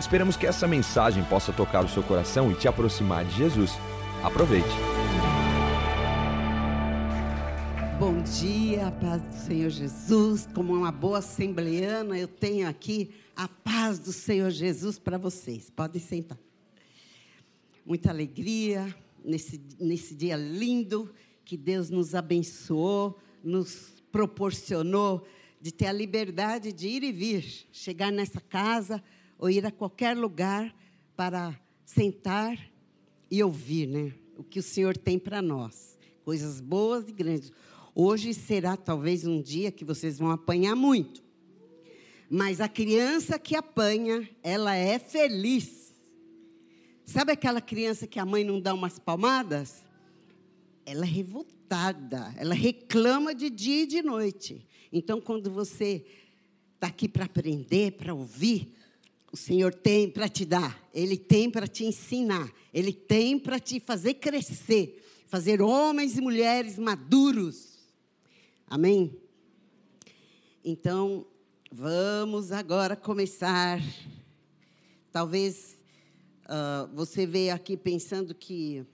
Esperamos que essa mensagem possa tocar o seu coração e te aproximar de Jesus. Aproveite. Bom dia, paz do Senhor Jesus. Como uma boa assembleana, eu tenho aqui a paz do Senhor Jesus para vocês. Podem sentar. Muita alegria nesse, nesse dia lindo que Deus nos abençoou, nos proporcionou de ter a liberdade de ir e vir, chegar nessa casa ou ir a qualquer lugar para sentar e ouvir, né? O que o Senhor tem para nós, coisas boas e grandes. Hoje será talvez um dia que vocês vão apanhar muito. Mas a criança que apanha, ela é feliz. Sabe aquela criança que a mãe não dá umas palmadas? Ela é revoltada, ela reclama de dia e de noite. Então, quando você está aqui para aprender, para ouvir, o Senhor tem para te dar, Ele tem para te ensinar, Ele tem para te fazer crescer, fazer homens e mulheres maduros. Amém? Então, vamos agora começar. Talvez uh, você veio aqui pensando que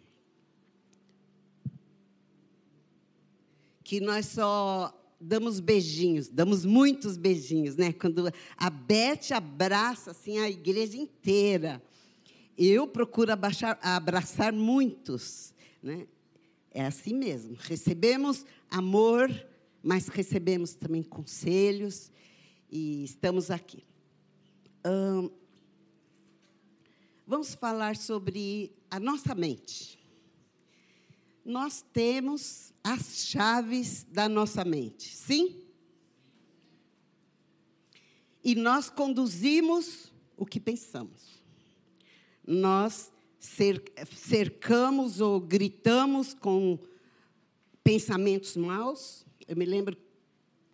que nós só damos beijinhos, damos muitos beijinhos, né? Quando a Beth abraça assim a igreja inteira. Eu procuro abaixar, abraçar muitos, né? É assim mesmo. Recebemos amor, mas recebemos também conselhos e estamos aqui. Hum, vamos falar sobre a nossa mente. Nós temos as chaves da nossa mente. Sim? E nós conduzimos o que pensamos. Nós cercamos ou gritamos com pensamentos maus. Eu me lembro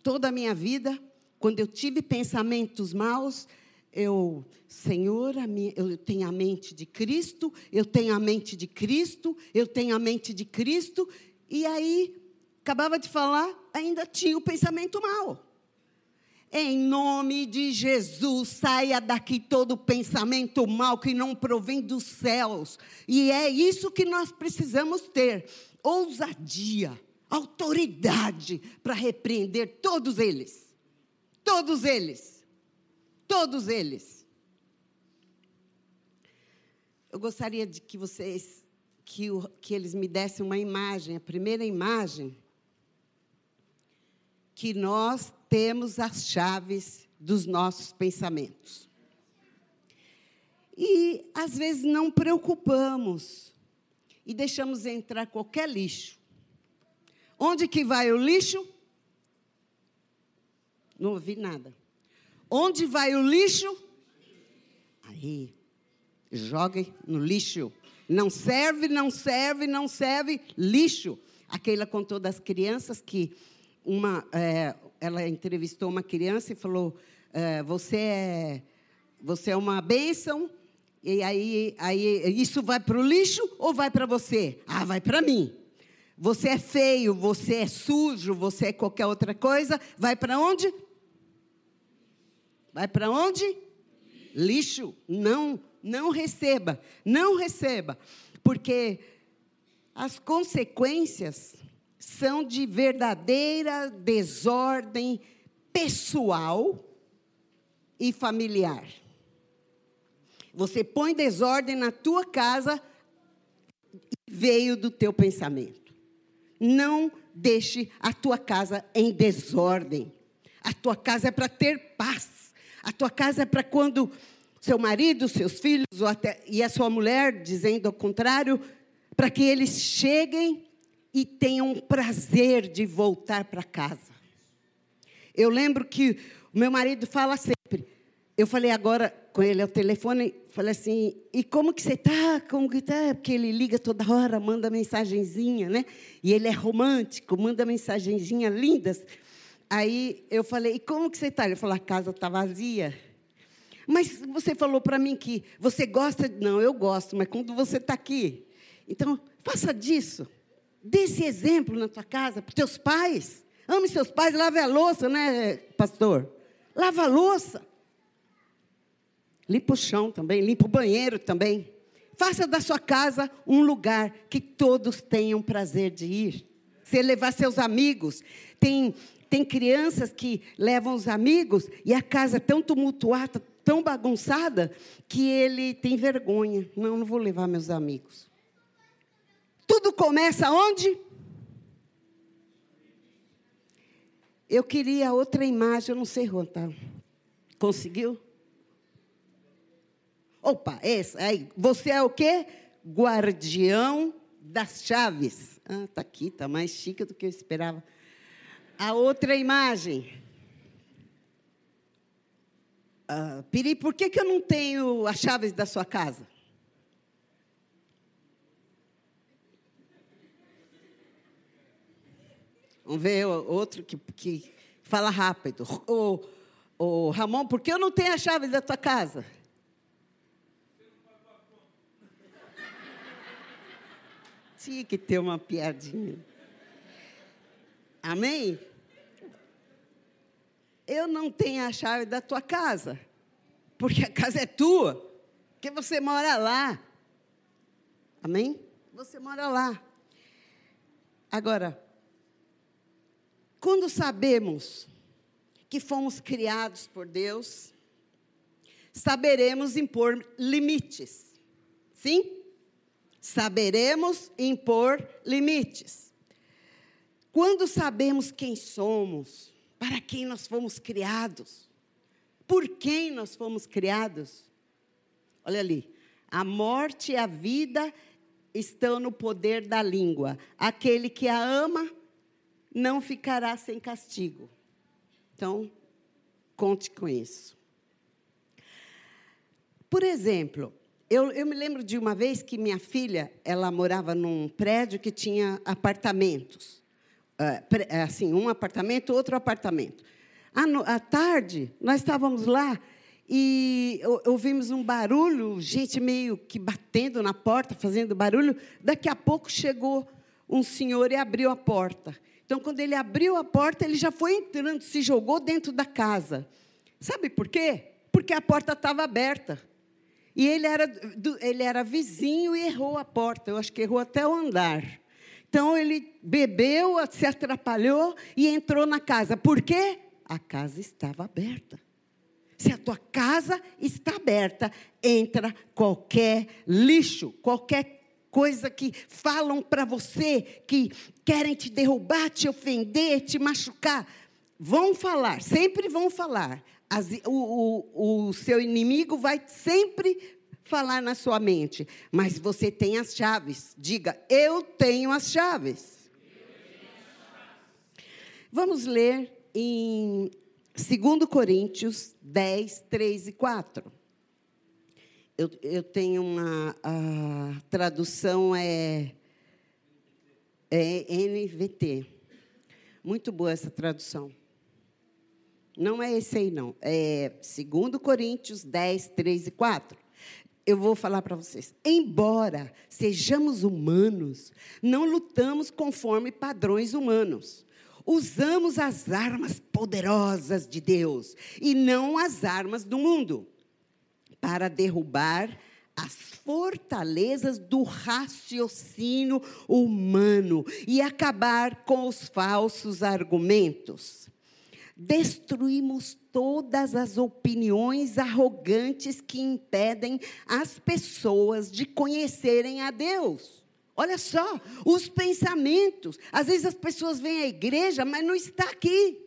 toda a minha vida, quando eu tive pensamentos maus, eu, Senhor, eu tenho a mente de Cristo, eu tenho a mente de Cristo, eu tenho a mente de Cristo, e aí, acabava de falar, ainda tinha o pensamento mal. Em nome de Jesus, saia daqui todo pensamento mal que não provém dos céus. E é isso que nós precisamos ter: ousadia, autoridade para repreender todos eles. Todos eles. Todos eles. Eu gostaria de que vocês que, o, que eles me dessem uma imagem, a primeira imagem, que nós temos as chaves dos nossos pensamentos. E às vezes não preocupamos e deixamos entrar qualquer lixo. Onde que vai o lixo? Não ouvi nada. Onde vai o lixo? Aí, jogue no lixo. Não serve, não serve, não serve, lixo. Aquela contou das crianças que uma, é, ela entrevistou uma criança e falou: é, você é, você é uma bênção. E aí, aí isso vai para o lixo ou vai para você? Ah, vai para mim. Você é feio, você é sujo, você é qualquer outra coisa, vai para onde? Vai para onde? Lixo. Não não receba, não receba, porque as consequências são de verdadeira desordem pessoal e familiar. Você põe desordem na tua casa veio do teu pensamento. Não deixe a tua casa em desordem. A tua casa é para ter paz. A tua casa é para quando seu marido, seus filhos ou até, e a sua mulher, dizendo ao contrário, para que eles cheguem e tenham prazer de voltar para casa. Eu lembro que o meu marido fala sempre: eu falei agora com ele ao telefone, falei assim, e como que você está? Como que tá? Porque ele liga toda hora, manda mensagenzinha, né? E ele é romântico, manda mensagenzinha lindas. Aí eu falei, e como que você está? Ele falou, a casa está vazia. Mas você falou para mim que você gosta. Não, eu gosto, mas quando você está aqui. Então, faça disso. Dê esse exemplo na tua casa, para teus pais. Ame seus pais, lave a louça, né, pastor? Lava a louça. Limpa o chão também, limpa o banheiro também. Faça da sua casa um lugar que todos tenham prazer de ir. Você levar seus amigos. Tem, tem crianças que levam os amigos e a casa é tão tumultuada, tão bagunçada, que ele tem vergonha. Não, não vou levar meus amigos. Tudo começa onde? Eu queria outra imagem, eu não sei, Ronta. Conseguiu? Opa, essa aí. Você é o quê? Guardião das chaves. Ah, tá aqui, tá mais chique do que eu esperava. A outra imagem. Ah, Piri, por que, que eu não tenho as chaves da sua casa? Vamos ver outro que, que fala rápido. Ô, ô, Ramon, por que eu não tenho a chave da tua casa? Tinha que ter uma piadinha. Amém? Eu não tenho a chave da tua casa, porque a casa é tua, porque você mora lá. Amém? Você mora lá. Agora, quando sabemos que fomos criados por Deus, saberemos impor limites. Sim? saberemos impor limites. Quando sabemos quem somos, para quem nós fomos criados, por quem nós fomos criados. Olha ali, a morte e a vida estão no poder da língua. Aquele que a ama não ficará sem castigo. Então, conte com isso. Por exemplo, eu, eu, me lembro de uma vez que minha filha, ela morava num prédio que tinha apartamentos. Uh, assim, um apartamento, outro apartamento. À tarde, nós estávamos lá e ouvimos um barulho, gente meio que batendo na porta, fazendo barulho. Daqui a pouco chegou um senhor e abriu a porta. Então, quando ele abriu a porta, ele já foi entrando, se jogou dentro da casa. Sabe por quê? Porque a porta estava aberta. E ele era, ele era vizinho e errou a porta. Eu acho que errou até o andar. Então ele bebeu, se atrapalhou e entrou na casa. Por quê? A casa estava aberta. Se a tua casa está aberta, entra qualquer lixo, qualquer coisa que falam para você, que querem te derrubar, te ofender, te machucar. Vão falar, sempre vão falar. As, o, o, o seu inimigo vai sempre falar na sua mente, mas você tem as chaves. Diga, eu tenho as chaves. Vamos ler em 2 Coríntios 10, 3 e 4. Eu, eu tenho uma. A tradução é, é NVT. Muito boa essa tradução. Não é esse aí, não. É 2 Coríntios 10, 3 e 4. Eu vou falar para vocês. Embora sejamos humanos, não lutamos conforme padrões humanos. Usamos as armas poderosas de Deus e não as armas do mundo para derrubar as fortalezas do raciocínio humano e acabar com os falsos argumentos destruímos todas as opiniões arrogantes que impedem as pessoas de conhecerem a Deus. Olha só, os pensamentos. Às vezes as pessoas vêm à igreja, mas não está aqui.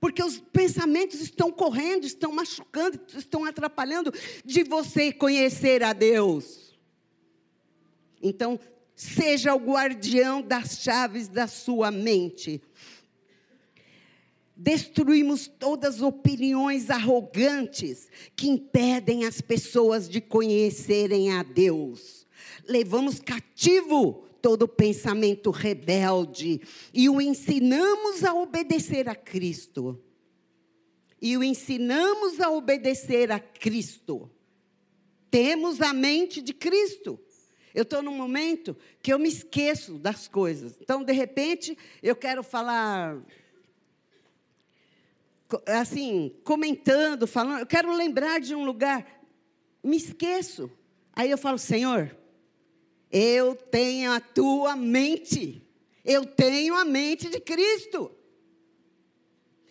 Porque os pensamentos estão correndo, estão machucando, estão atrapalhando de você conhecer a Deus. Então, seja o guardião das chaves da sua mente. Destruímos todas as opiniões arrogantes que impedem as pessoas de conhecerem a Deus. Levamos cativo todo pensamento rebelde e o ensinamos a obedecer a Cristo. E o ensinamos a obedecer a Cristo. Temos a mente de Cristo. Eu estou num momento que eu me esqueço das coisas. Então, de repente, eu quero falar assim, comentando, falando, eu quero lembrar de um lugar, me esqueço. Aí eu falo, Senhor, eu tenho a tua mente, eu tenho a mente de Cristo.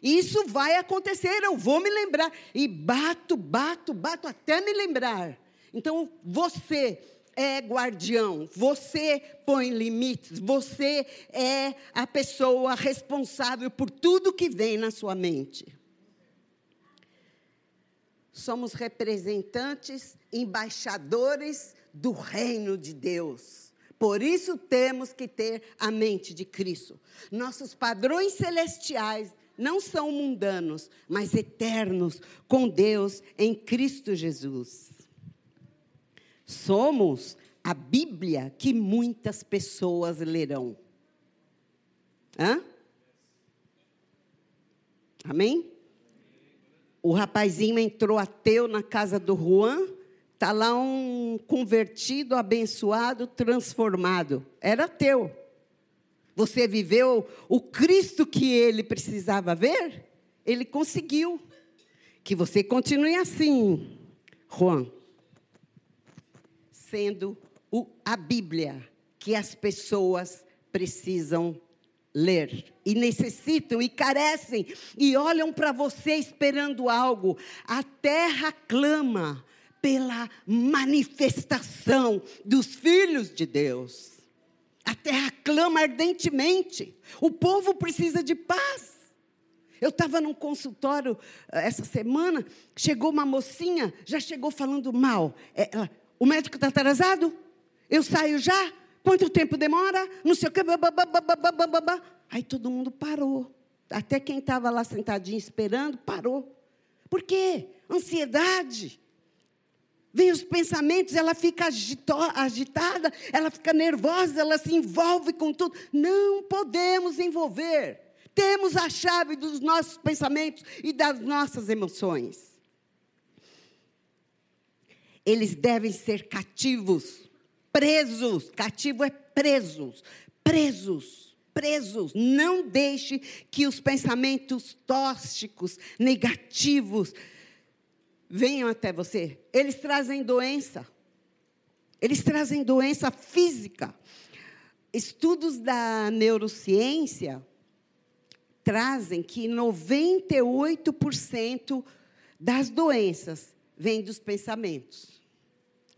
Isso vai acontecer, eu vou me lembrar. E bato, bato, bato até me lembrar. Então, você é guardião, você põe limites, você é a pessoa responsável por tudo que vem na sua mente. Somos representantes, embaixadores do reino de Deus. Por isso temos que ter a mente de Cristo. Nossos padrões celestiais não são mundanos, mas eternos com Deus em Cristo Jesus. Somos a Bíblia que muitas pessoas lerão. Hã? Amém? O rapazinho entrou ateu na casa do Juan, está lá um convertido, abençoado, transformado. Era ateu. Você viveu o Cristo que ele precisava ver? Ele conseguiu. Que você continue assim, Juan sendo o, a Bíblia que as pessoas precisam ler e necessitam e carecem e olham para você esperando algo. A terra clama pela manifestação dos filhos de Deus. A terra clama ardentemente. O povo precisa de paz. Eu estava num consultório eh, essa semana, chegou uma mocinha, já chegou falando mal. É, ela, o médico está atrasado? Eu saio já? Quanto tempo demora? Não sei o que. Aí todo mundo parou. Até quem estava lá sentadinho esperando, parou. Por quê? Ansiedade. Vem os pensamentos, ela fica agitada, ela fica nervosa, ela se envolve com tudo. Não podemos envolver. Temos a chave dos nossos pensamentos e das nossas emoções eles devem ser cativos, presos. Cativo é presos, presos, presos. Não deixe que os pensamentos tóxicos, negativos, venham até você. Eles trazem doença. Eles trazem doença física. Estudos da neurociência trazem que 98% das doenças vêm dos pensamentos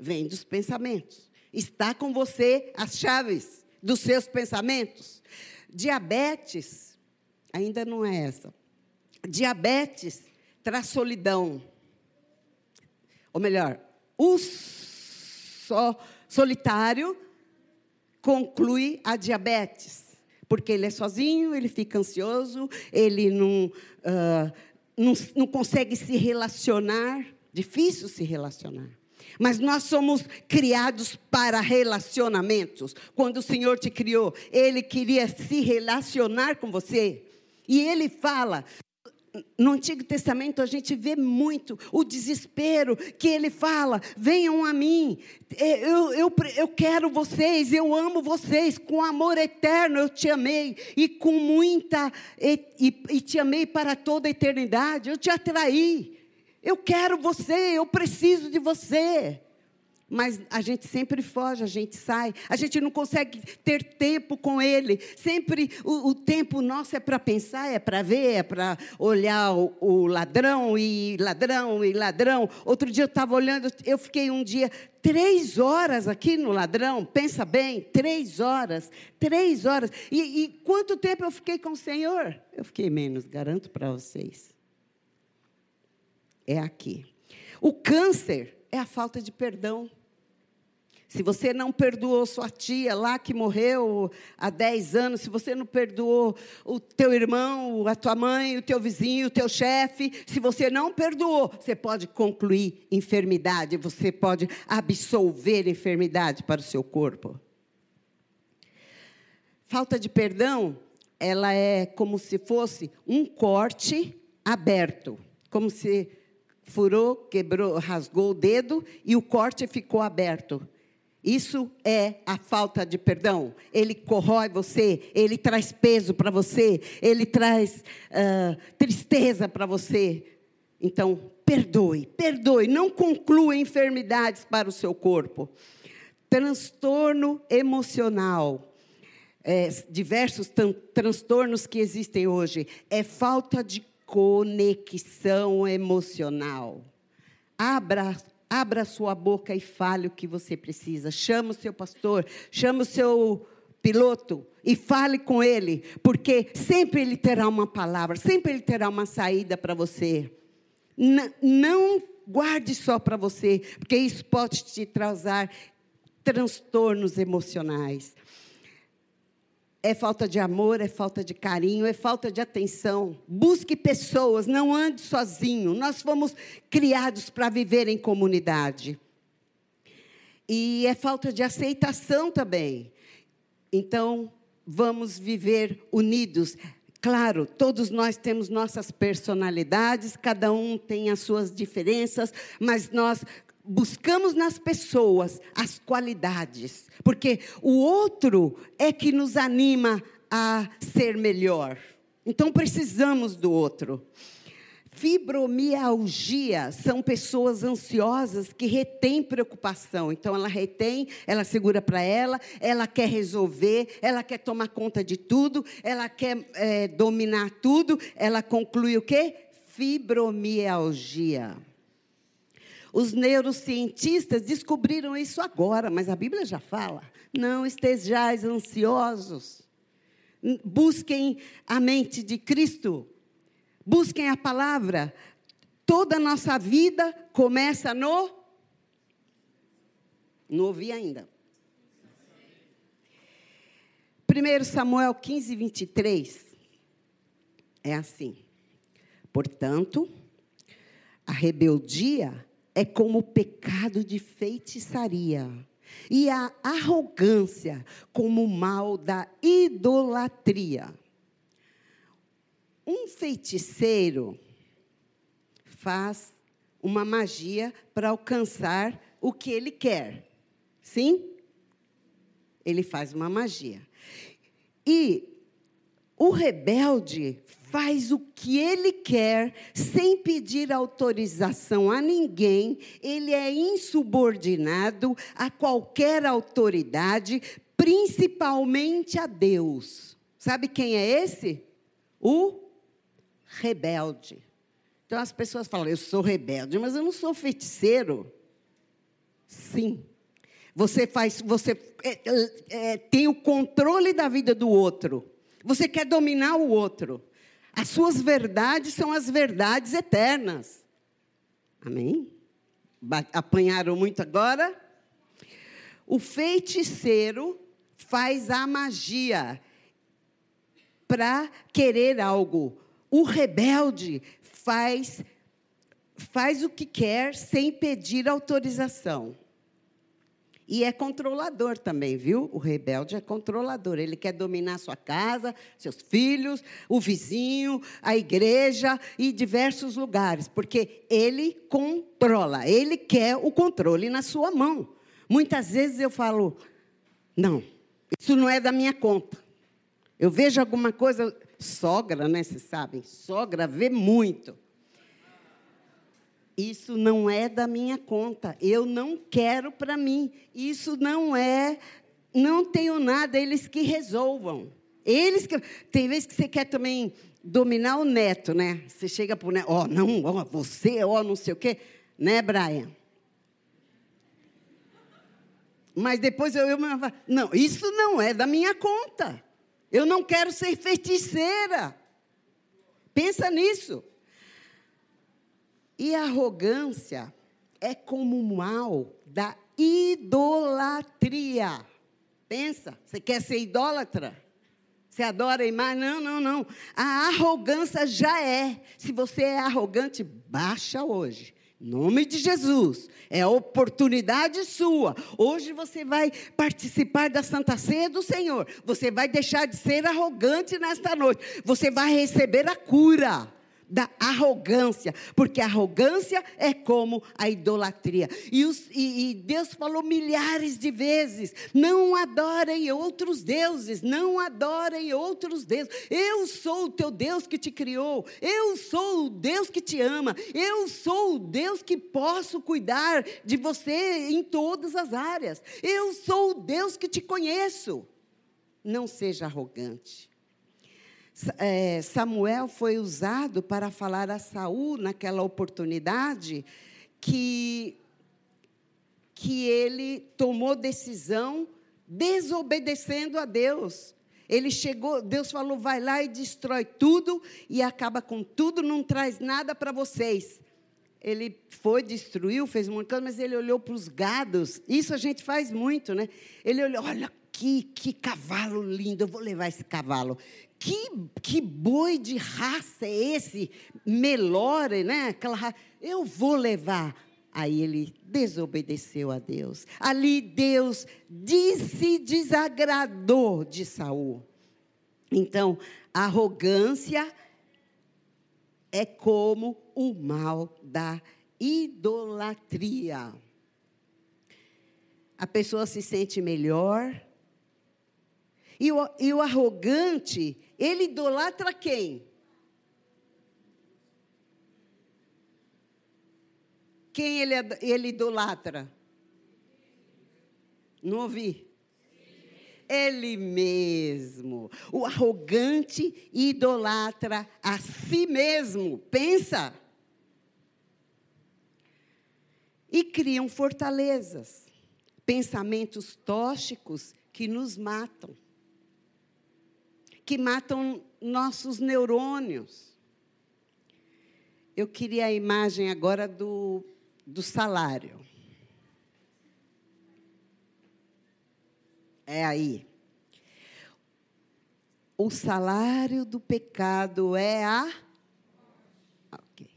vem dos pensamentos. Está com você as chaves dos seus pensamentos. Diabetes, ainda não é essa. Diabetes traz solidão. Ou melhor, o solitário conclui a diabetes. Porque ele é sozinho, ele fica ansioso, ele não, uh, não, não consegue se relacionar. Difícil se relacionar. Mas nós somos criados para relacionamentos. Quando o Senhor te criou, Ele queria se relacionar com você. E Ele fala, no Antigo Testamento a gente vê muito o desespero que ele fala: venham a mim, é, eu, eu, eu quero vocês, eu amo vocês, com amor eterno eu te amei, e com muita, e, e, e te amei para toda a eternidade, eu te atraí. Eu quero você, eu preciso de você. Mas a gente sempre foge, a gente sai, a gente não consegue ter tempo com Ele. Sempre o, o tempo nosso é para pensar, é para ver, é para olhar o, o, ladrão e ladrão e ladrão. Outro dia eu estava olhando, eu fiquei um dia três horas aqui no ladrão, pensa bem, três horas, três horas. E, e quanto tempo eu fiquei com o Senhor? Eu fiquei menos, garanto para vocês é aqui. O câncer é a falta de perdão. Se você não perdoou sua tia lá que morreu há 10 anos, se você não perdoou o teu irmão, a tua mãe, o teu vizinho, o teu chefe, se você não perdoou, você pode concluir enfermidade, você pode absolver enfermidade para o seu corpo. Falta de perdão, ela é como se fosse um corte aberto, como se furou, quebrou, rasgou o dedo e o corte ficou aberto. Isso é a falta de perdão. Ele corrói você, ele traz peso para você, ele traz uh, tristeza para você. Então, perdoe, perdoe, não conclua enfermidades para o seu corpo. Transtorno emocional. É, diversos transtornos que existem hoje é falta de conexão emocional. Abra Abra sua boca e fale o que você precisa. Chama o seu pastor, chama o seu piloto e fale com ele, porque sempre ele terá uma palavra, sempre ele terá uma saída para você. N não guarde só para você, porque isso pode te trazer transtornos emocionais é falta de amor, é falta de carinho, é falta de atenção. Busque pessoas, não ande sozinho. Nós fomos criados para viver em comunidade. E é falta de aceitação também. Então, vamos viver unidos. Claro, todos nós temos nossas personalidades, cada um tem as suas diferenças, mas nós buscamos nas pessoas as qualidades, porque o outro é que nos anima a ser melhor. Então precisamos do outro. Fibromialgia são pessoas ansiosas que retêm preocupação. Então, ela retém, ela segura para ela, ela quer resolver, ela quer tomar conta de tudo, ela quer é, dominar tudo. Ela conclui o quê? Fibromialgia. Os neurocientistas descobriram isso agora, mas a Bíblia já fala. Não estejais ansiosos. Busquem a mente de Cristo. Busquem a palavra. Toda a nossa vida começa no. Não ouvi ainda. 1 Samuel 15, 23. É assim. Portanto, a rebeldia é como o pecado de feitiçaria, e a arrogância como o mal da idolatria. Um feiticeiro faz uma magia para alcançar o que ele quer. Sim? Ele faz uma magia. E o rebelde faz o que ele quer, sem pedir autorização a ninguém, ele é insubordinado a qualquer autoridade, principalmente a Deus. Sabe quem é esse? O rebelde. Então as pessoas falam, eu sou rebelde, mas eu não sou feiticeiro. Sim. Você faz, você é, é, tem o controle da vida do outro. Você quer dominar o outro. As suas verdades são as verdades eternas. Amém? Apanharam muito agora? O feiticeiro faz a magia para querer algo. O rebelde faz faz o que quer sem pedir autorização. E é controlador também, viu? O rebelde é controlador. Ele quer dominar sua casa, seus filhos, o vizinho, a igreja e diversos lugares, porque ele controla, ele quer o controle na sua mão. Muitas vezes eu falo: não, isso não é da minha conta. Eu vejo alguma coisa, sogra, né? Vocês sabem, sogra vê muito. Isso não é da minha conta. Eu não quero para mim. Isso não é. Não tenho nada, eles que resolvam. Eles que. Tem vezes que você quer também dominar o neto, né? Você chega para o neto, ó, oh, não, ó, oh, você, ó, oh, não sei o quê. Né, Brian? Mas depois eu, eu não, isso não é da minha conta. Eu não quero ser feiticeira. Pensa nisso. E a arrogância é como o mal da idolatria. Pensa, você quer ser idólatra? Você adora imagem? Não, não, não. A arrogância já é. Se você é arrogante, baixa hoje. Em nome de Jesus. É oportunidade sua. Hoje você vai participar da Santa Ceia do Senhor. Você vai deixar de ser arrogante nesta noite. Você vai receber a cura da arrogância, porque a arrogância é como a idolatria. E, os, e, e, Deus falou milhares de vezes: não adorem outros deuses, não adorem outros deuses. Eu sou o teu Deus que te criou, eu sou o Deus que te ama, eu sou o Deus que posso cuidar de você em todas as áreas, eu sou o Deus que te conheço. Não seja arrogante Samuel foi usado para falar a Saul naquela oportunidade que que ele tomou decisão desobedecendo a Deus. Ele chegou, Deus falou: vai lá e destrói tudo e acaba com tudo, não traz nada para vocês. Ele foi, destruiu, fez um monte de coisa, mas ele olhou para os gados. Isso a gente faz muito, né? Ele olhou, olha que, que cavalo lindo, eu vou levar esse cavalo que, que boi de raça é esse? Melore, né? Aquela raça. Eu vou levar. Aí ele desobedeceu a Deus. Ali Deus disse desagradou de Saul. Então, arrogância é como o mal da idolatria. A pessoa se sente melhor. E o, e o arrogante, ele idolatra quem? Quem ele, ele idolatra? Não ouvi. Ele mesmo. O arrogante idolatra a si mesmo. Pensa. E criam fortalezas, pensamentos tóxicos que nos matam que matam nossos neurônios. Eu queria a imagem agora do, do salário. É aí. O salário do pecado é a. Okay.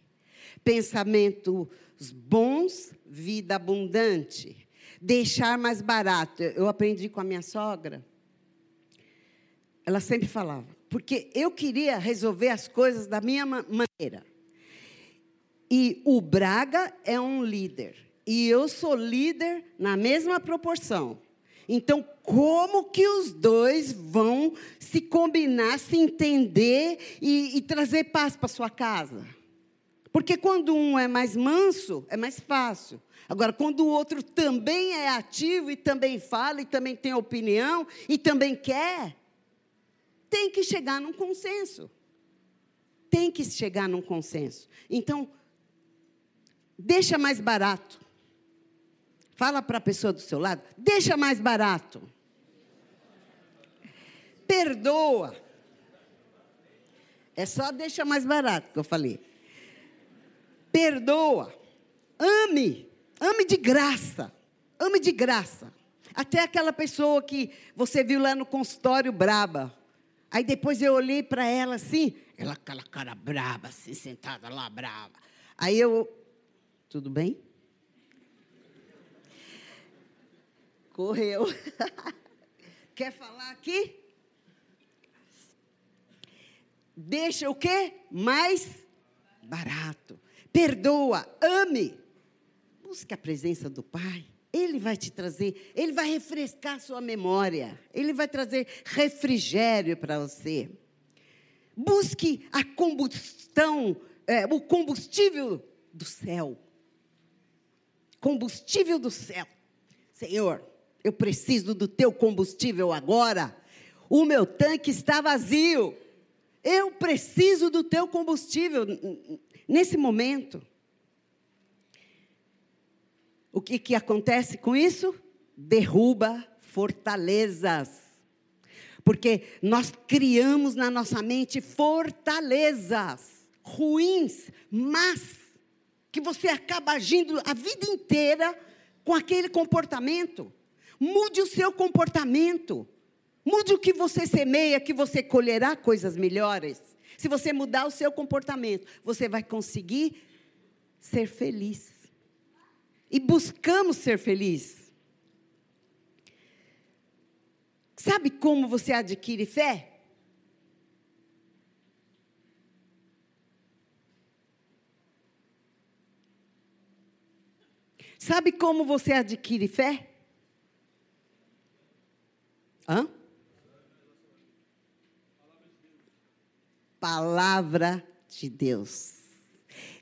Pensamentos bons, vida abundante. Deixar mais barato. Eu aprendi com a minha sogra ela sempre falava, porque eu queria resolver as coisas da minha maneira. E o Braga é um líder. E eu sou líder na mesma proporção. Então, como que os dois vão se combinar, se entender e, e trazer paz para sua casa? Porque quando um é mais manso, é mais fácil. Agora, quando o outro também é ativo e também fala e também tem opinião e também quer, tem que chegar num consenso. Tem que chegar num consenso. Então, deixa mais barato. Fala para a pessoa do seu lado, deixa mais barato. Perdoa. É só deixa mais barato que eu falei. Perdoa. Ame. Ame de graça. Ame de graça. Até aquela pessoa que você viu lá no consultório braba. Aí depois eu olhei para ela assim, ela aquela cara brava, assim, sentada lá, brava. Aí eu, tudo bem? Correu. Quer falar aqui? Deixa o quê? Mais barato. Perdoa, ame. Busque a presença do Pai. Ele vai te trazer, ele vai refrescar sua memória, ele vai trazer refrigério para você. Busque a combustão, é, o combustível do céu. Combustível do céu. Senhor, eu preciso do teu combustível agora. O meu tanque está vazio. Eu preciso do teu combustível nesse momento. O que, que acontece com isso? Derruba fortalezas. Porque nós criamos na nossa mente fortalezas ruins, mas que você acaba agindo a vida inteira com aquele comportamento. Mude o seu comportamento. Mude o que você semeia, que você colherá coisas melhores. Se você mudar o seu comportamento, você vai conseguir ser feliz. E buscamos ser feliz. Sabe como você adquire fé? Sabe como você adquire fé? Hã? Palavra de Deus.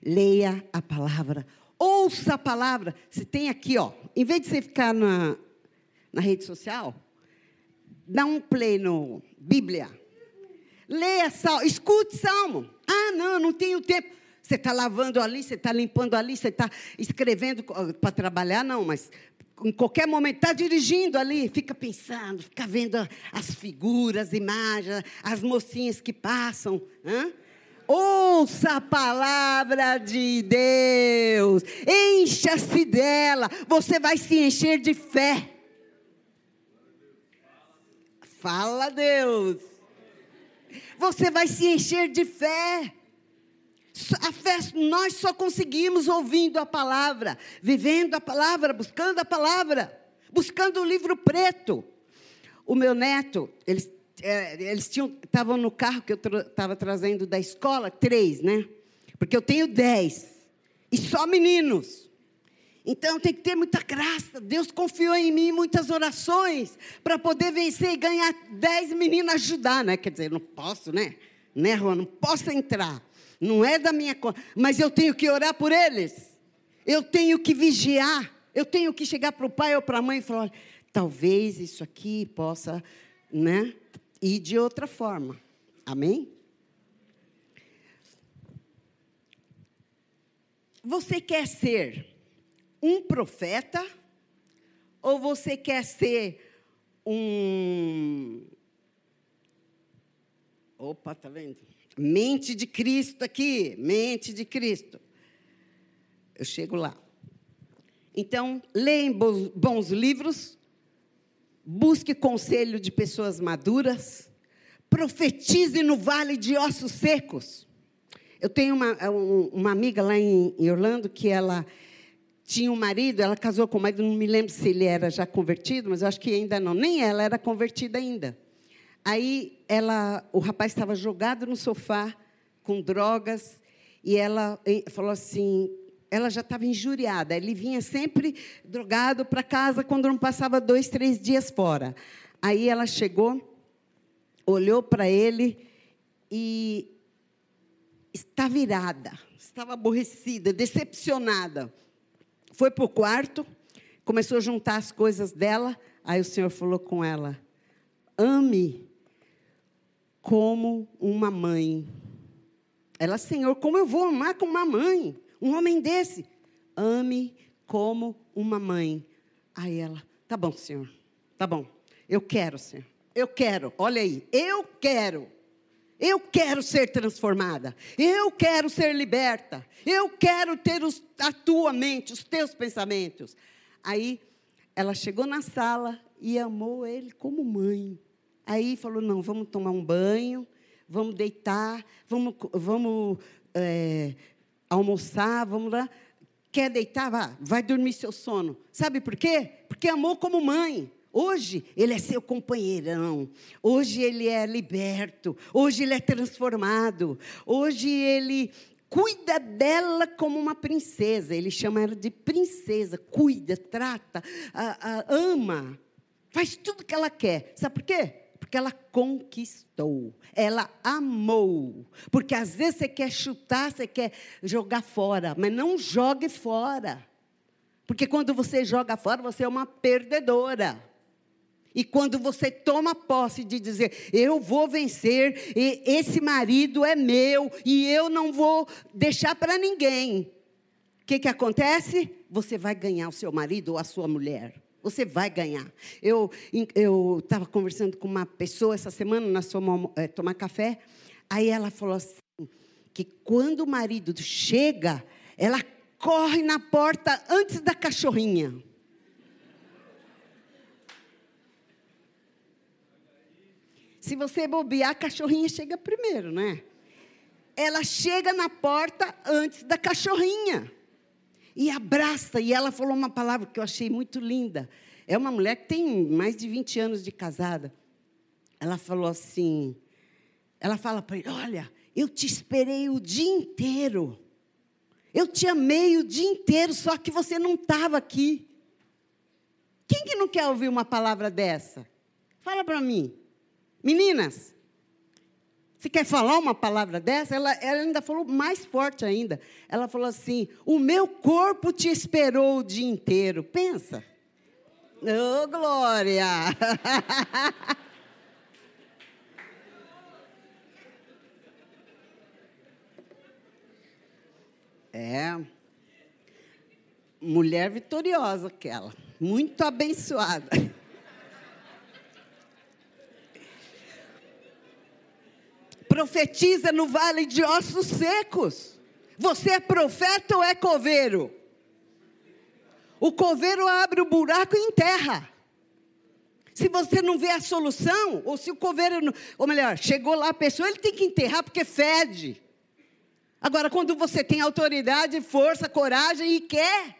Leia a palavra. Ouça a palavra. Você tem aqui, ó. Em vez de você ficar na, na rede social, dá um play no Bíblia. Leia salmo, escute salmo. Ah, não, não tenho tempo. Você está lavando ali, você está limpando ali, você está escrevendo para trabalhar, não, mas em qualquer momento está dirigindo ali, fica pensando, fica vendo as figuras, as imagens, as mocinhas que passam. Hein? Ouça a palavra de Deus, encha-se dela, você vai se encher de fé. Fala, Deus. Você vai se encher de fé. A fé nós só conseguimos ouvindo a palavra, vivendo a palavra, buscando a palavra, buscando o livro preto. O meu neto, eles, é, eles tinham, estavam no carro que eu estava trazendo da escola, três, né? Porque eu tenho dez, e só meninos. Então tem que ter muita graça. Deus confiou em mim muitas orações para poder vencer e ganhar dez meninos ajudar, né? Quer dizer, não posso, né? Né, Rua? Não posso entrar não é da minha conta, mas eu tenho que orar por eles, eu tenho que vigiar, eu tenho que chegar para o pai ou para a mãe e falar: talvez isso aqui possa, né, ir de outra forma. Amém? Você quer ser um profeta ou você quer ser um. Opa, tá vendo? Mente de Cristo aqui, mente de Cristo. Eu chego lá. Então, leia bons livros, busque conselho de pessoas maduras, profetize no vale de ossos secos. Eu tenho uma, uma amiga lá em Orlando que ela tinha um marido, ela casou com o marido, não me lembro se ele era já convertido, mas eu acho que ainda não. Nem ela era convertida ainda. Aí ela, o rapaz estava jogado no sofá com drogas e ela falou assim, ela já estava injuriada. Ele vinha sempre drogado para casa quando não passava dois, três dias fora. Aí ela chegou, olhou para ele e está virada, estava aborrecida, decepcionada. Foi para o quarto, começou a juntar as coisas dela. Aí o Senhor falou com ela: ame como uma mãe. Ela, Senhor, como eu vou amar como uma mãe? Um homem desse. Ame como uma mãe. Aí ela, tá bom, Senhor, tá bom. Eu quero, Senhor. Eu quero, olha aí, eu quero. Eu quero ser transformada. Eu quero ser liberta. Eu quero ter os, a tua mente, os teus pensamentos. Aí ela chegou na sala e amou ele como mãe. Aí falou: não, vamos tomar um banho, vamos deitar, vamos, vamos é, almoçar, vamos lá. Quer deitar? Vá, vai dormir seu sono. Sabe por quê? Porque amou como mãe. Hoje ele é seu companheirão. Hoje ele é liberto. Hoje ele é transformado. Hoje ele cuida dela como uma princesa. Ele chama ela de princesa. Cuida, trata, ama. Faz tudo que ela quer. Sabe por quê? Porque ela conquistou, ela amou. Porque às vezes você quer chutar, você quer jogar fora, mas não jogue fora. Porque quando você joga fora, você é uma perdedora. E quando você toma posse de dizer, eu vou vencer, esse marido é meu, e eu não vou deixar para ninguém. O que, que acontece? Você vai ganhar o seu marido ou a sua mulher. Você vai ganhar. Eu estava conversando com uma pessoa essa semana, nós fomos é, tomar café. Aí ela falou assim: que quando o marido chega, ela corre na porta antes da cachorrinha. Se você bobear, a cachorrinha chega primeiro, né? Ela chega na porta antes da cachorrinha. E abraça. E ela falou uma palavra que eu achei muito linda. É uma mulher que tem mais de 20 anos de casada. Ela falou assim: ela fala para ele: Olha, eu te esperei o dia inteiro. Eu te amei o dia inteiro, só que você não estava aqui. Quem que não quer ouvir uma palavra dessa? Fala para mim. Meninas, você quer falar uma palavra dessa? Ela, ela, ainda falou mais forte ainda. Ela falou assim: O meu corpo te esperou o dia inteiro. Pensa. Ô, oh, glória! É. Mulher vitoriosa aquela. Muito abençoada. Profetiza no vale de ossos secos. Você é profeta ou é coveiro? O coveiro abre o buraco e enterra. Se você não vê a solução, ou se o coveiro, não, ou melhor, chegou lá a pessoa, ele tem que enterrar porque fede. Agora, quando você tem autoridade, força, coragem e quer,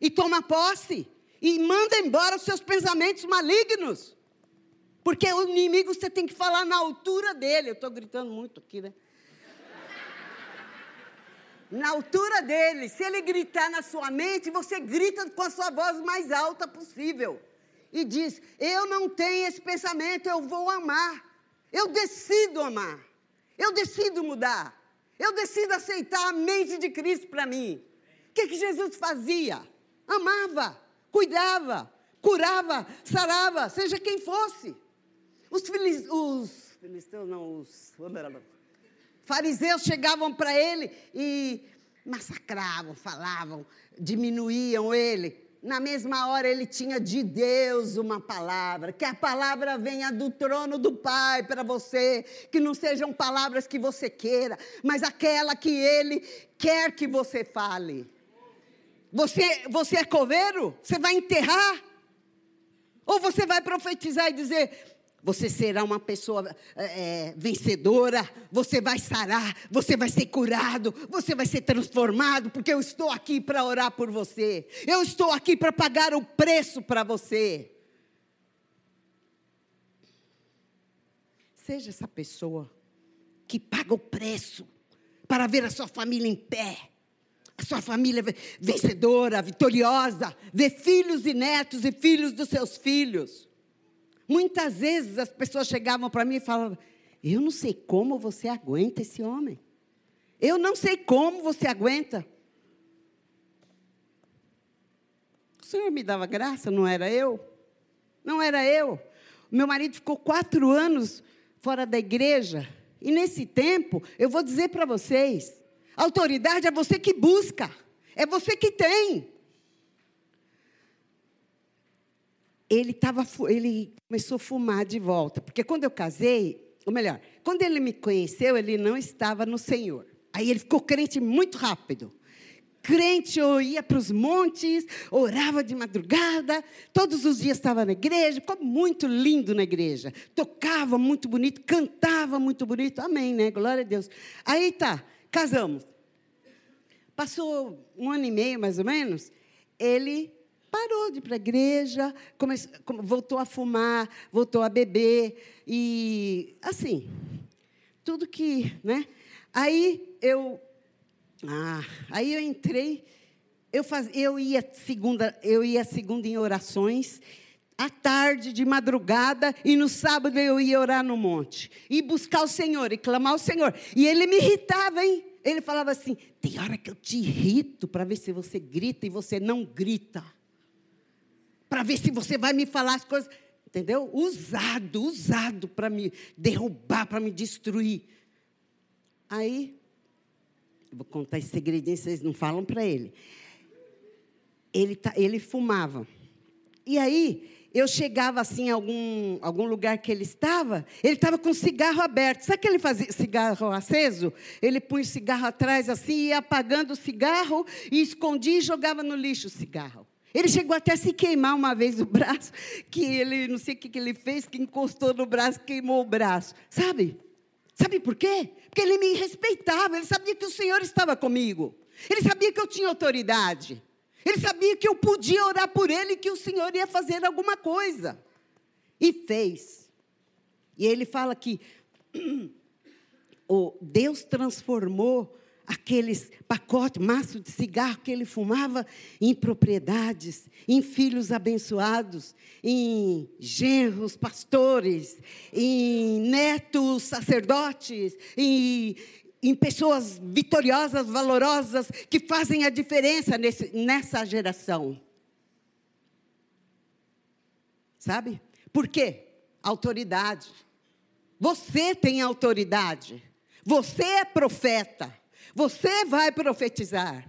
e toma posse, e manda embora os seus pensamentos malignos, porque o inimigo você tem que falar na altura dele. Eu estou gritando muito aqui, né? Na altura dele. Se ele gritar na sua mente, você grita com a sua voz mais alta possível. E diz: Eu não tenho esse pensamento, eu vou amar. Eu decido amar. Eu decido mudar. Eu decido aceitar a mente de Cristo para mim. O que, que Jesus fazia? Amava, cuidava, curava, sarava, seja quem fosse. Os, filis, os filisteus, não, os fariseus chegavam para ele e massacravam, falavam, diminuíam ele na mesma hora ele tinha de Deus uma palavra, que a palavra venha do trono do Pai para você, que não sejam palavras que você queira, mas aquela que ele quer que você fale. Você, você é coveiro? Você vai enterrar? Ou você vai profetizar e dizer: você será uma pessoa é, vencedora, você vai sarar, você vai ser curado, você vai ser transformado, porque eu estou aqui para orar por você, eu estou aqui para pagar o preço para você. Seja essa pessoa que paga o preço para ver a sua família em pé, a sua família vencedora, vitoriosa, ver filhos e netos e filhos dos seus filhos. Muitas vezes as pessoas chegavam para mim e falavam: Eu não sei como você aguenta esse homem. Eu não sei como você aguenta. O Senhor me dava graça, não era eu? Não era eu. Meu marido ficou quatro anos fora da igreja. E nesse tempo, eu vou dizer para vocês: autoridade é você que busca, é você que tem. Ele, tava, ele começou a fumar de volta. Porque quando eu casei, ou melhor, quando ele me conheceu, ele não estava no Senhor. Aí ele ficou crente muito rápido. Crente, eu ia para os montes, orava de madrugada, todos os dias estava na igreja, ficou muito lindo na igreja. Tocava muito bonito, cantava muito bonito. Amém, né? Glória a Deus. Aí tá, casamos. Passou um ano e meio, mais ou menos, ele parou de ir para a igreja, voltou a fumar, voltou a beber e assim, tudo que, né? Aí eu, ah, aí eu entrei, eu faz, eu ia segunda, eu ia segunda em orações, à tarde, de madrugada, e no sábado eu ia orar no monte, e buscar o Senhor, e clamar ao Senhor. E ele me irritava, hein? Ele falava assim: tem hora que eu te irrito para ver se você grita e você não grita para ver se você vai me falar as coisas. Entendeu? Usado, usado para me derrubar, para me destruir. Aí, vou contar esse segredinho, vocês não falam para ele. Ele, tá, ele fumava. E aí, eu chegava assim em algum, algum lugar que ele estava, ele estava com cigarro aberto. Sabe que ele fazia cigarro aceso? Ele punha o cigarro atrás assim, ia apagando o cigarro e escondia e jogava no lixo o cigarro. Ele chegou até a se queimar uma vez o braço, que ele, não sei o que, que ele fez, que encostou no braço, queimou o braço. Sabe? Sabe por quê? Porque ele me respeitava, ele sabia que o Senhor estava comigo. Ele sabia que eu tinha autoridade. Ele sabia que eu podia orar por ele e que o Senhor ia fazer alguma coisa. E fez. E ele fala que o Deus transformou aqueles pacotes, maço de cigarro que ele fumava em propriedades, em filhos abençoados, em genros pastores, em netos sacerdotes, em, em pessoas vitoriosas, valorosas, que fazem a diferença nesse, nessa geração. Sabe? Por quê? Autoridade. Você tem autoridade. Você é profeta. Você vai profetizar.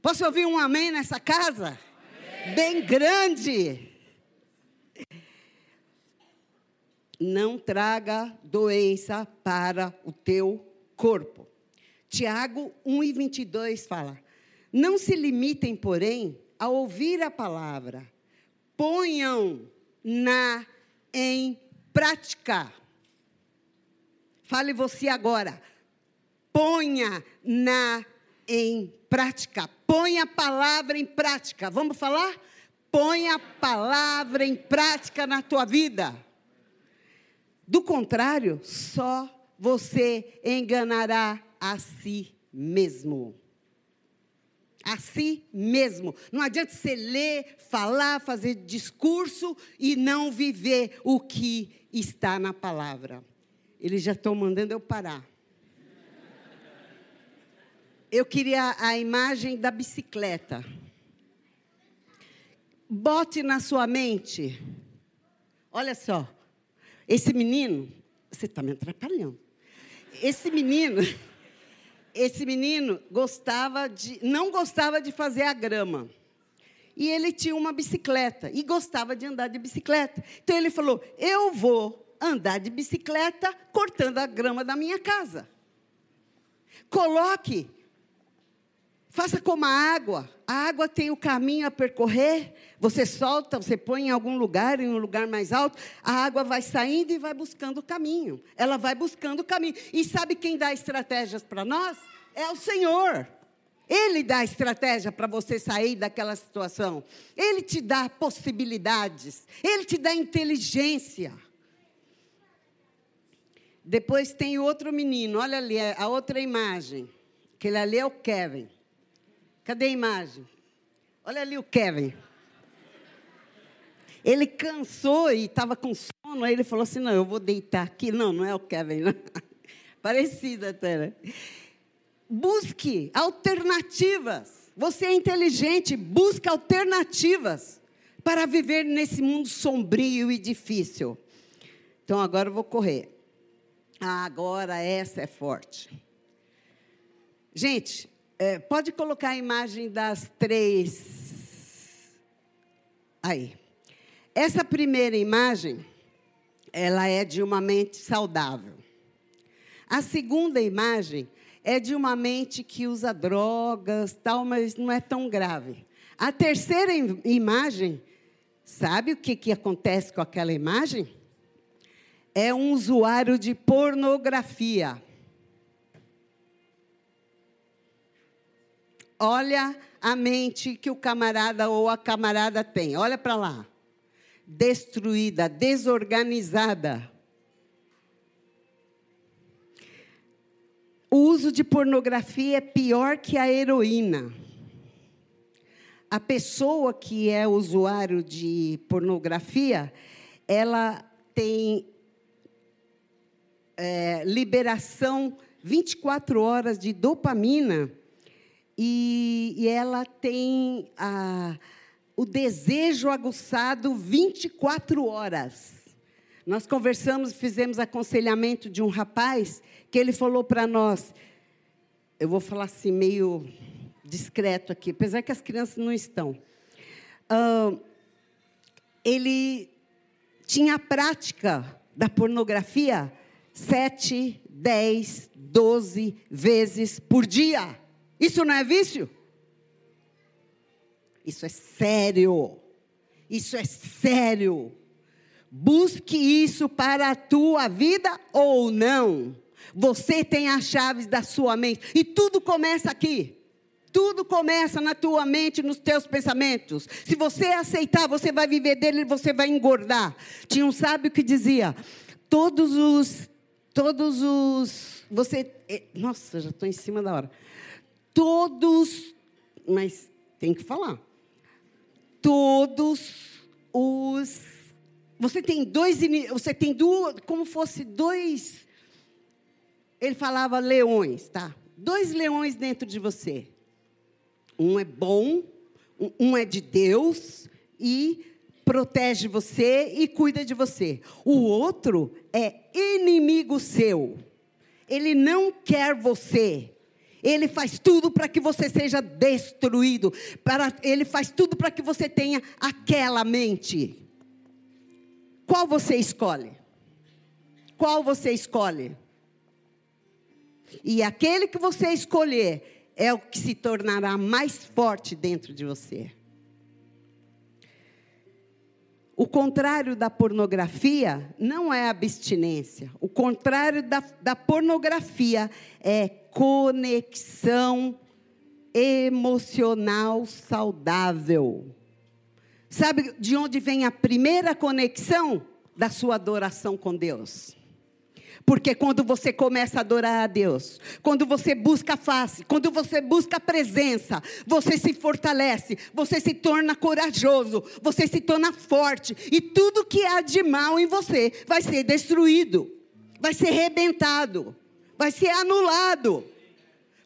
Posso ouvir um amém nessa casa? Amém. Bem grande. Não traga doença para o teu corpo. Tiago 1 e 22 fala: Não se limitem, porém, a ouvir a palavra, ponham na em prática. Fale você agora ponha na em prática. Ponha a palavra em prática. Vamos falar? Ponha a palavra em prática na tua vida. Do contrário, só você enganará a si mesmo. A si mesmo. Não adianta você ler, falar, fazer discurso e não viver o que está na palavra. Eles já estão mandando eu parar eu queria a imagem da bicicleta. Bote na sua mente. Olha só, esse menino, você está me atrapalhando. Esse menino, esse menino gostava de, não gostava de fazer a grama. E ele tinha uma bicicleta e gostava de andar de bicicleta. Então ele falou: Eu vou andar de bicicleta cortando a grama da minha casa. Coloque Faça como a água. A água tem o caminho a percorrer. Você solta, você põe em algum lugar, em um lugar mais alto. A água vai saindo e vai buscando o caminho. Ela vai buscando o caminho. E sabe quem dá estratégias para nós? É o Senhor. Ele dá estratégia para você sair daquela situação. Ele te dá possibilidades. Ele te dá inteligência. Depois tem outro menino, olha ali a outra imagem. Aquele ali é o Kevin. Cadê a imagem? Olha ali o Kevin. Ele cansou e estava com sono, aí ele falou assim: não, eu vou deitar aqui. Não, não é o Kevin, não. Parecida até, né? Busque alternativas. Você é inteligente, busca alternativas para viver nesse mundo sombrio e difícil. Então agora eu vou correr. Ah, agora essa é forte. Gente, é, pode colocar a imagem das três. Aí. Essa primeira imagem, ela é de uma mente saudável. A segunda imagem é de uma mente que usa drogas, tal, mas não é tão grave. A terceira imagem, sabe o que, que acontece com aquela imagem? É um usuário de pornografia. Olha a mente que o camarada ou a camarada tem. Olha para lá. Destruída, desorganizada. O uso de pornografia é pior que a heroína. A pessoa que é usuário de pornografia, ela tem é, liberação 24 horas de dopamina e, e ela tem a, o desejo aguçado 24 horas. Nós conversamos, fizemos aconselhamento de um rapaz que ele falou para nós, eu vou falar assim meio discreto aqui, apesar que as crianças não estão. Uh, ele tinha a prática da pornografia sete, dez, doze vezes por dia. Isso não é vício? Isso é sério. Isso é sério. Busque isso para a tua vida ou não. Você tem as chaves da sua mente. E tudo começa aqui. Tudo começa na tua mente, nos teus pensamentos. Se você aceitar, você vai viver dele você vai engordar. Tinha um sábio que dizia: todos os. Todos os. Você. Eh, nossa, já estou em cima da hora. Todos. Mas tem que falar. Todos os. Você tem dois. Você tem duas. Como fosse dois. Ele falava leões, tá? Dois leões dentro de você. Um é bom, um é de Deus e protege você e cuida de você. O outro é inimigo seu. Ele não quer você. Ele faz tudo para que você seja destruído. Para, ele faz tudo para que você tenha aquela mente. Qual você escolhe? Qual você escolhe? E aquele que você escolher é o que se tornará mais forte dentro de você. O contrário da pornografia não é abstinência. O contrário da, da pornografia é conexão emocional saudável. Sabe de onde vem a primeira conexão? Da sua adoração com Deus. Porque quando você começa a adorar a Deus, quando você busca a face, quando você busca a presença, você se fortalece, você se torna corajoso, você se torna forte, e tudo que há de mal em você vai ser destruído, vai ser rebentado, vai ser anulado.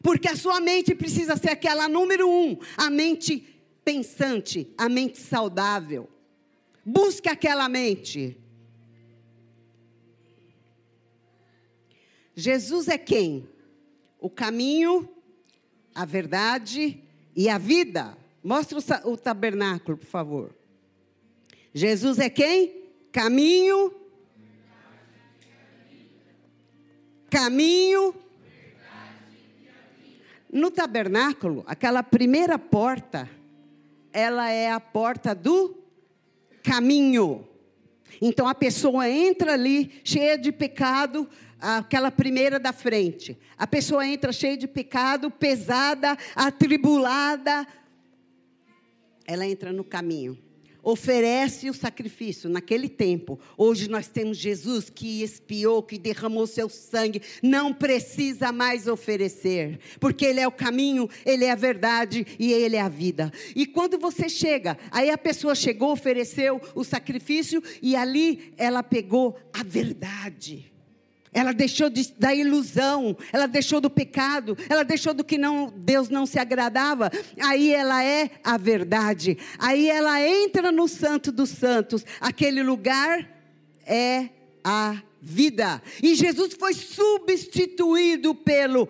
Porque a sua mente precisa ser aquela número um, a mente pensante, a mente saudável. Busque aquela mente. Jesus é quem? O caminho, a verdade e a vida. Mostra o, tabernáculo, por favor. Jesus é quem? Caminho. Caminho. No tabernáculo, aquela primeira porta, ela é a porta do caminho. Então a pessoa entra ali cheia de pecado, aquela primeira da frente. A pessoa entra cheia de pecado, pesada, atribulada. Ela entra no caminho. Oferece o sacrifício naquele tempo. Hoje nós temos Jesus que expiou, que derramou seu sangue. Não precisa mais oferecer, porque Ele é o caminho, Ele é a verdade e Ele é a vida. E quando você chega, aí a pessoa chegou, ofereceu o sacrifício e ali ela pegou a verdade. Ela deixou de, da ilusão, ela deixou do pecado, ela deixou do que não, Deus não se agradava. Aí ela é a verdade. Aí ela entra no Santo dos Santos. Aquele lugar é a vida. E Jesus foi substituído pelo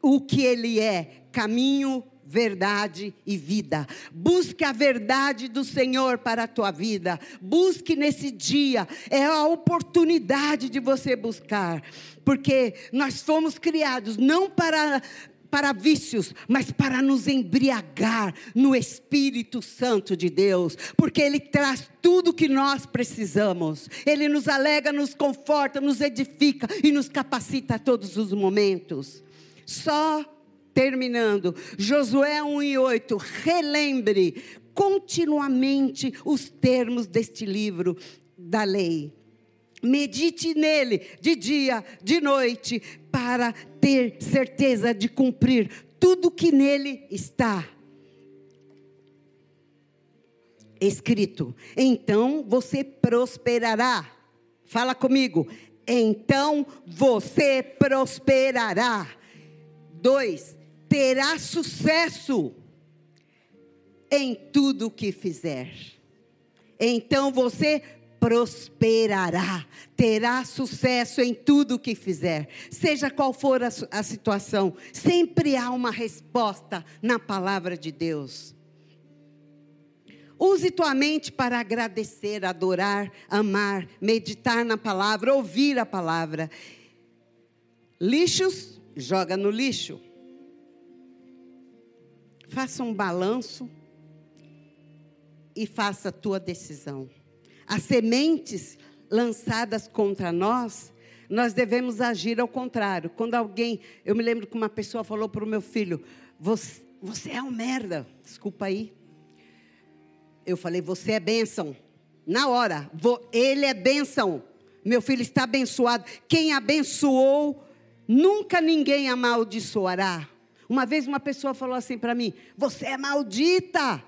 o que ele é, caminho, verdade e vida. Busque a verdade do Senhor para a tua vida. Busque nesse dia. É a oportunidade de você buscar. Porque nós fomos criados não para para vícios, mas para nos embriagar no Espírito Santo de Deus, porque Ele traz tudo que nós precisamos. Ele nos alega, nos conforta, nos edifica e nos capacita a todos os momentos. Só terminando, Josué 1 e 8, relembre continuamente os termos deste livro da lei. Medite nele de dia, de noite, para ter certeza de cumprir tudo que nele está escrito. Então você prosperará. Fala comigo. Então você prosperará. Dois, terá sucesso em tudo que fizer. Então você prosperará, terá sucesso em tudo que fizer. Seja qual for a, a situação, sempre há uma resposta na palavra de Deus. Use tua mente para agradecer, adorar, amar, meditar na palavra, ouvir a palavra. Lixos, joga no lixo faça um balanço e faça a tua decisão. As sementes lançadas contra nós, nós devemos agir ao contrário. Quando alguém, eu me lembro que uma pessoa falou para o meu filho: você, você é um merda, desculpa aí. Eu falei: Você é bênção. Na hora, vou, ele é bênção. Meu filho está abençoado. Quem abençoou, nunca ninguém amaldiçoará. Uma vez uma pessoa falou assim para mim: Você é maldita.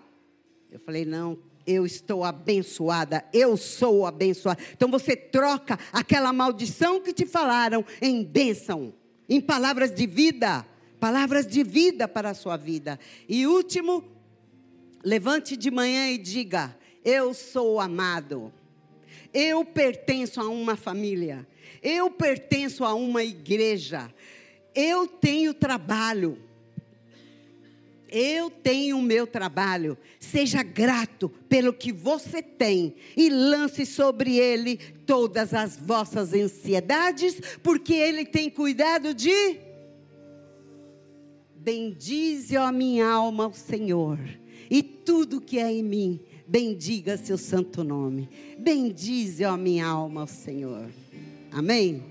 Eu falei: Não, eu estou abençoada, eu sou abençoada. Então você troca aquela maldição que te falaram em bênção, em palavras de vida, palavras de vida para a sua vida. E último, levante de manhã e diga: Eu sou amado. Eu pertenço a uma família. Eu pertenço a uma igreja. Eu tenho trabalho. Eu tenho o meu trabalho. Seja grato pelo que você tem e lance sobre ele todas as vossas ansiedades, porque ele tem cuidado de. Bendize, ó minha alma, o Senhor, e tudo que é em mim, bendiga seu santo nome. Bendize, ó minha alma, o Senhor. Amém?